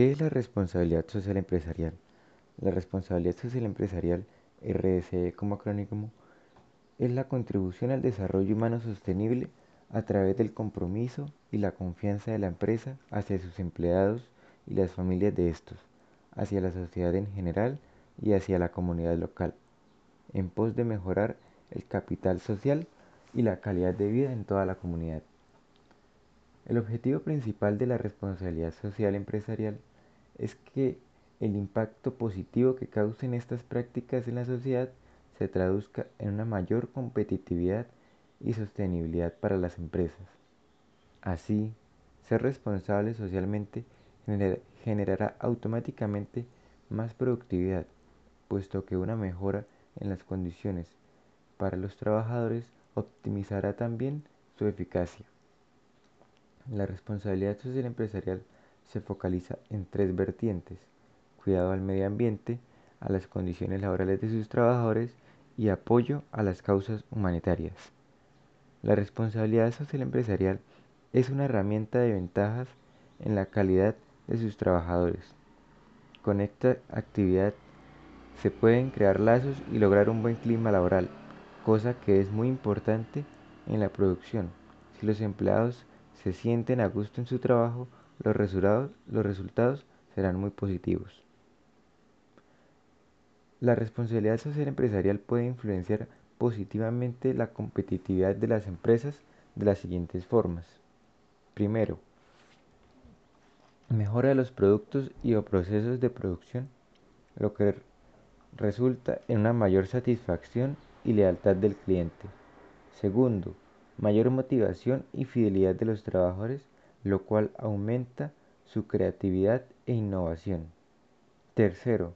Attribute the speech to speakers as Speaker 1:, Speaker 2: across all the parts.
Speaker 1: ¿Qué es la responsabilidad social empresarial? La responsabilidad social empresarial, RSE como acrónimo, es la contribución al desarrollo humano sostenible a través del compromiso y la confianza de la empresa hacia sus empleados y las familias de estos, hacia la sociedad en general y hacia la comunidad local, en pos de mejorar el capital social y la calidad de vida en toda la comunidad. El objetivo principal de la responsabilidad social empresarial es que el impacto positivo que causen estas prácticas en la sociedad se traduzca en una mayor competitividad y sostenibilidad para las empresas. Así, ser responsable socialmente generará automáticamente más productividad, puesto que una mejora en las condiciones para los trabajadores optimizará también su eficacia. La responsabilidad social empresarial se focaliza en tres vertientes, cuidado al medio ambiente, a las condiciones laborales de sus trabajadores y apoyo a las causas humanitarias. La responsabilidad social empresarial es una herramienta de ventajas en la calidad de sus trabajadores. Con esta actividad se pueden crear lazos y lograr un buen clima laboral, cosa que es muy importante en la producción. Si los empleados se sienten a gusto en su trabajo, los resultados, los resultados serán muy positivos. La responsabilidad social empresarial puede influenciar positivamente la competitividad de las empresas de las siguientes formas. Primero, mejora los productos y o procesos de producción, lo que resulta en una mayor satisfacción y lealtad del cliente. Segundo, mayor motivación y fidelidad de los trabajadores, lo cual aumenta su creatividad e innovación. Tercero,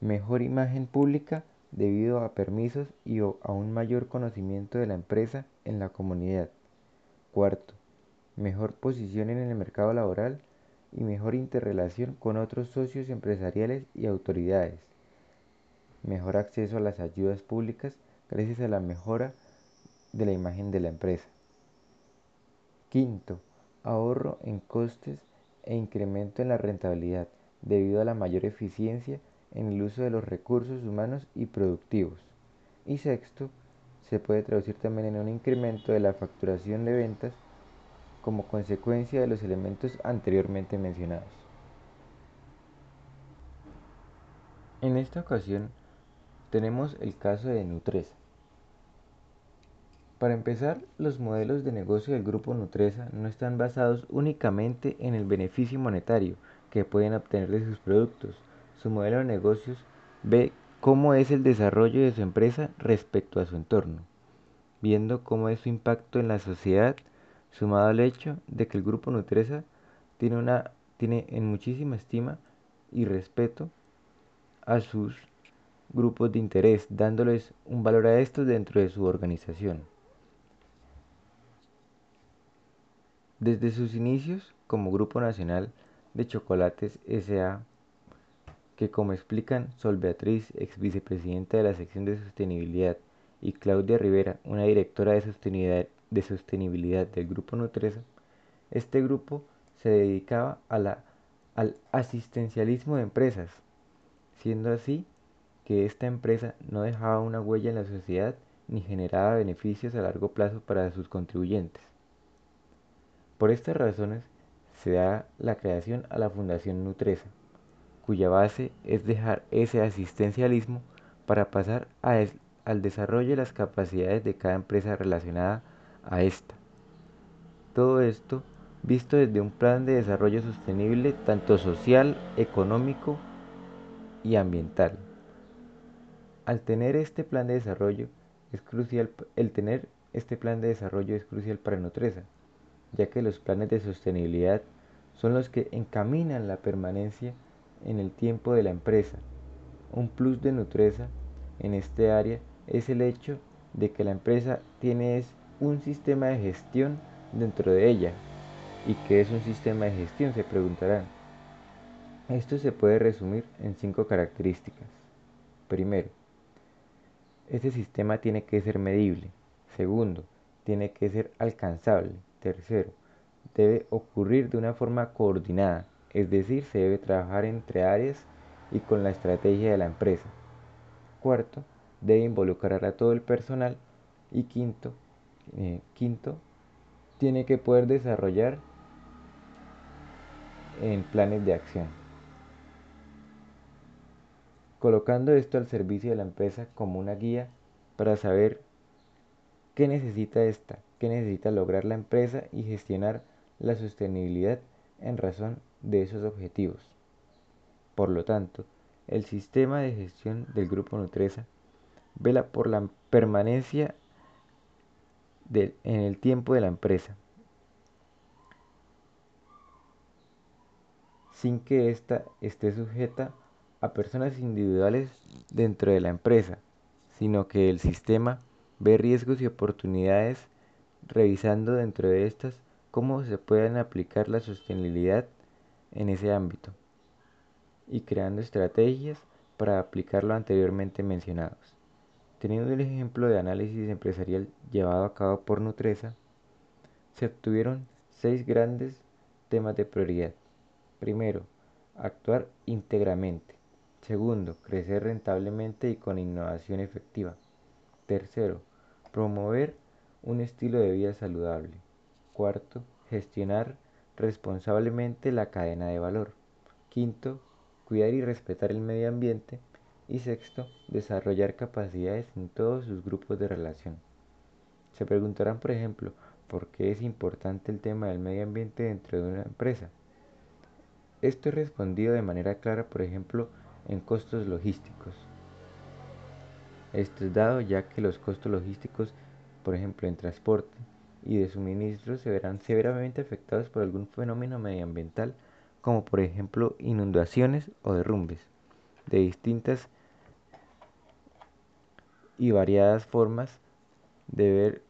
Speaker 1: mejor imagen pública debido a permisos y a un mayor conocimiento de la empresa en la comunidad. Cuarto, mejor posición en el mercado laboral y mejor interrelación con otros socios empresariales y autoridades. Mejor acceso a las ayudas públicas gracias a la mejora de la imagen de la empresa. Quinto, ahorro en costes e incremento en la rentabilidad debido a la mayor eficiencia en el uso de los recursos humanos y productivos. Y sexto, se puede traducir también en un incremento de la facturación de ventas como consecuencia de los elementos anteriormente mencionados. En esta ocasión tenemos el caso de Nutresa. Para empezar, los modelos de negocio del grupo Nutresa no están basados únicamente en el beneficio monetario que pueden obtener de sus productos. Su modelo de negocios ve cómo es el desarrollo de su empresa respecto a su entorno, viendo cómo es su impacto en la sociedad, sumado al hecho de que el grupo Nutresa tiene, una, tiene en muchísima estima y respeto a sus grupos de interés, dándoles un valor a estos dentro de su organización. Desde sus inicios como Grupo Nacional de Chocolates S.A., que como explican Sol Beatriz, ex vicepresidenta de la sección de sostenibilidad, y Claudia Rivera, una directora de sostenibilidad, de sostenibilidad del Grupo Nutresa, este grupo se dedicaba al asistencialismo de empresas, siendo así que esta empresa no dejaba una huella en la sociedad ni generaba beneficios a largo plazo para sus contribuyentes. Por estas razones se da la creación a la Fundación Nutresa, cuya base es dejar ese asistencialismo para pasar al desarrollo de las capacidades de cada empresa relacionada a esta. Todo esto visto desde un plan de desarrollo sostenible tanto social, económico y ambiental. Al tener este plan de desarrollo es crucial el tener este plan de desarrollo es crucial para Nutresa, ya que los planes de sostenibilidad son los que encaminan la permanencia en el tiempo de la empresa. Un plus de Nutresa en este área es el hecho de que la empresa tiene un sistema de gestión dentro de ella. ¿Y qué es un sistema de gestión? Se preguntarán. Esto se puede resumir en cinco características. Primero, este sistema tiene que ser medible. Segundo, tiene que ser alcanzable. Tercero, debe ocurrir de una forma coordinada, es decir, se debe trabajar entre áreas y con la estrategia de la empresa. Cuarto, debe involucrar a todo el personal. Y quinto, eh, quinto tiene que poder desarrollar en planes de acción. Colocando esto al servicio de la empresa como una guía para saber qué necesita esta, qué necesita lograr la empresa y gestionar la sostenibilidad en razón de esos objetivos. Por lo tanto, el sistema de gestión del grupo Nutresa vela por la permanencia en el tiempo de la empresa, sin que ésta esté sujeta a personas individuales dentro de la empresa, sino que el sistema ve riesgos y oportunidades revisando dentro de estas cómo se pueden aplicar la sostenibilidad en ese ámbito y creando estrategias para aplicar lo anteriormente mencionados. Teniendo el ejemplo de análisis empresarial llevado a cabo por Nutresa, se obtuvieron seis grandes temas de prioridad. Primero, actuar íntegramente. Segundo, crecer rentablemente y con innovación efectiva. Tercero, promover un estilo de vida saludable. Cuarto, gestionar responsablemente la cadena de valor. Quinto, cuidar y respetar el medio ambiente. Y sexto, desarrollar capacidades en todos sus grupos de relación. Se preguntarán, por ejemplo, por qué es importante el tema del medio ambiente dentro de una empresa. Esto es respondido de manera clara, por ejemplo, en costos logísticos. Esto es dado ya que los costos logísticos, por ejemplo, en transporte y de suministro, se verán severamente afectados por algún fenómeno medioambiental, como por ejemplo inundaciones o derrumbes, de distintas y variadas formas de ver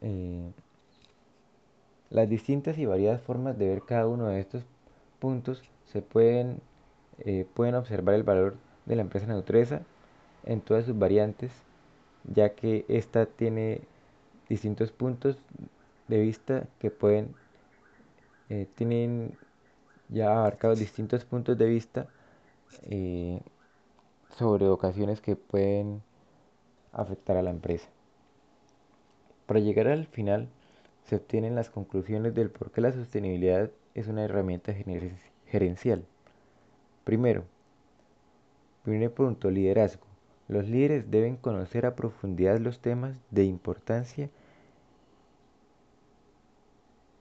Speaker 1: eh, las distintas y variadas formas de ver cada uno de estos puntos se pueden eh, pueden observar el valor de la empresa Neutresa en todas sus variantes, ya que esta tiene distintos puntos de vista que pueden, eh, tienen ya abarcados distintos puntos de vista eh, sobre ocasiones que pueden afectar a la empresa. Para llegar al final, se obtienen las conclusiones del por qué la sostenibilidad es una herramienta gerencial. Primero, primer punto, liderazgo. Los líderes deben conocer a profundidad los temas de importancia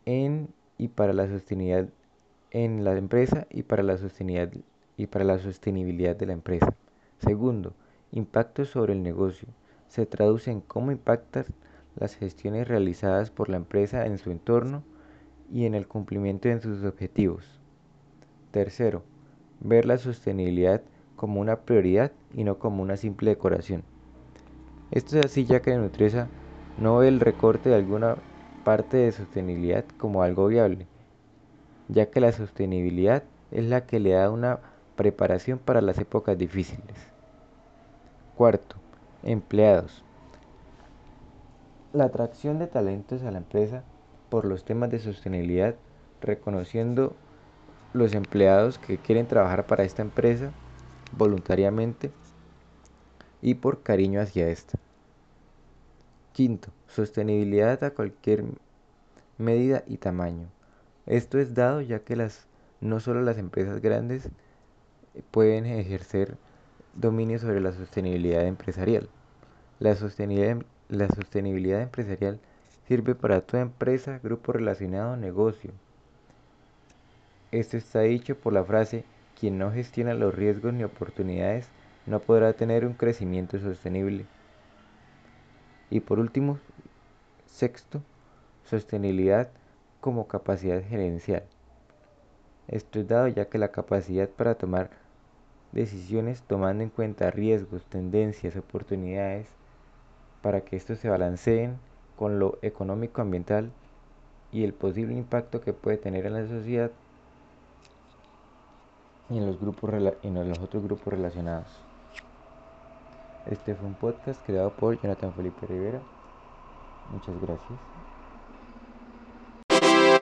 Speaker 1: en y para la sostenibilidad en la empresa y para la sostenibilidad, y para la sostenibilidad de la empresa. Segundo, impacto sobre el negocio. Se traduce en cómo impactan las gestiones realizadas por la empresa en su entorno y en el cumplimiento de sus objetivos. Tercero, ver la sostenibilidad como una prioridad y no como una simple decoración. Esto es así ya que Nutresa no ve el recorte de alguna parte de sostenibilidad como algo viable, ya que la sostenibilidad es la que le da una preparación para las épocas difíciles. Cuarto, empleados. La atracción de talentos a la empresa por los temas de sostenibilidad, reconociendo los empleados que quieren trabajar para esta empresa voluntariamente y por cariño hacia esta. Quinto, sostenibilidad a cualquier medida y tamaño. Esto es dado ya que las, no solo las empresas grandes pueden ejercer dominio sobre la sostenibilidad empresarial. La sostenibilidad, la sostenibilidad empresarial sirve para toda empresa, grupo relacionado, negocio, esto está dicho por la frase, quien no gestiona los riesgos ni oportunidades no podrá tener un crecimiento sostenible. Y por último, sexto, sostenibilidad como capacidad gerencial. Esto es dado ya que la capacidad para tomar decisiones tomando en cuenta riesgos, tendencias, oportunidades, para que estos se balanceen con lo económico ambiental y el posible impacto que puede tener en la sociedad y en los, grupos, en los otros grupos relacionados. Este fue un podcast creado por Jonathan Felipe Rivera. Muchas gracias.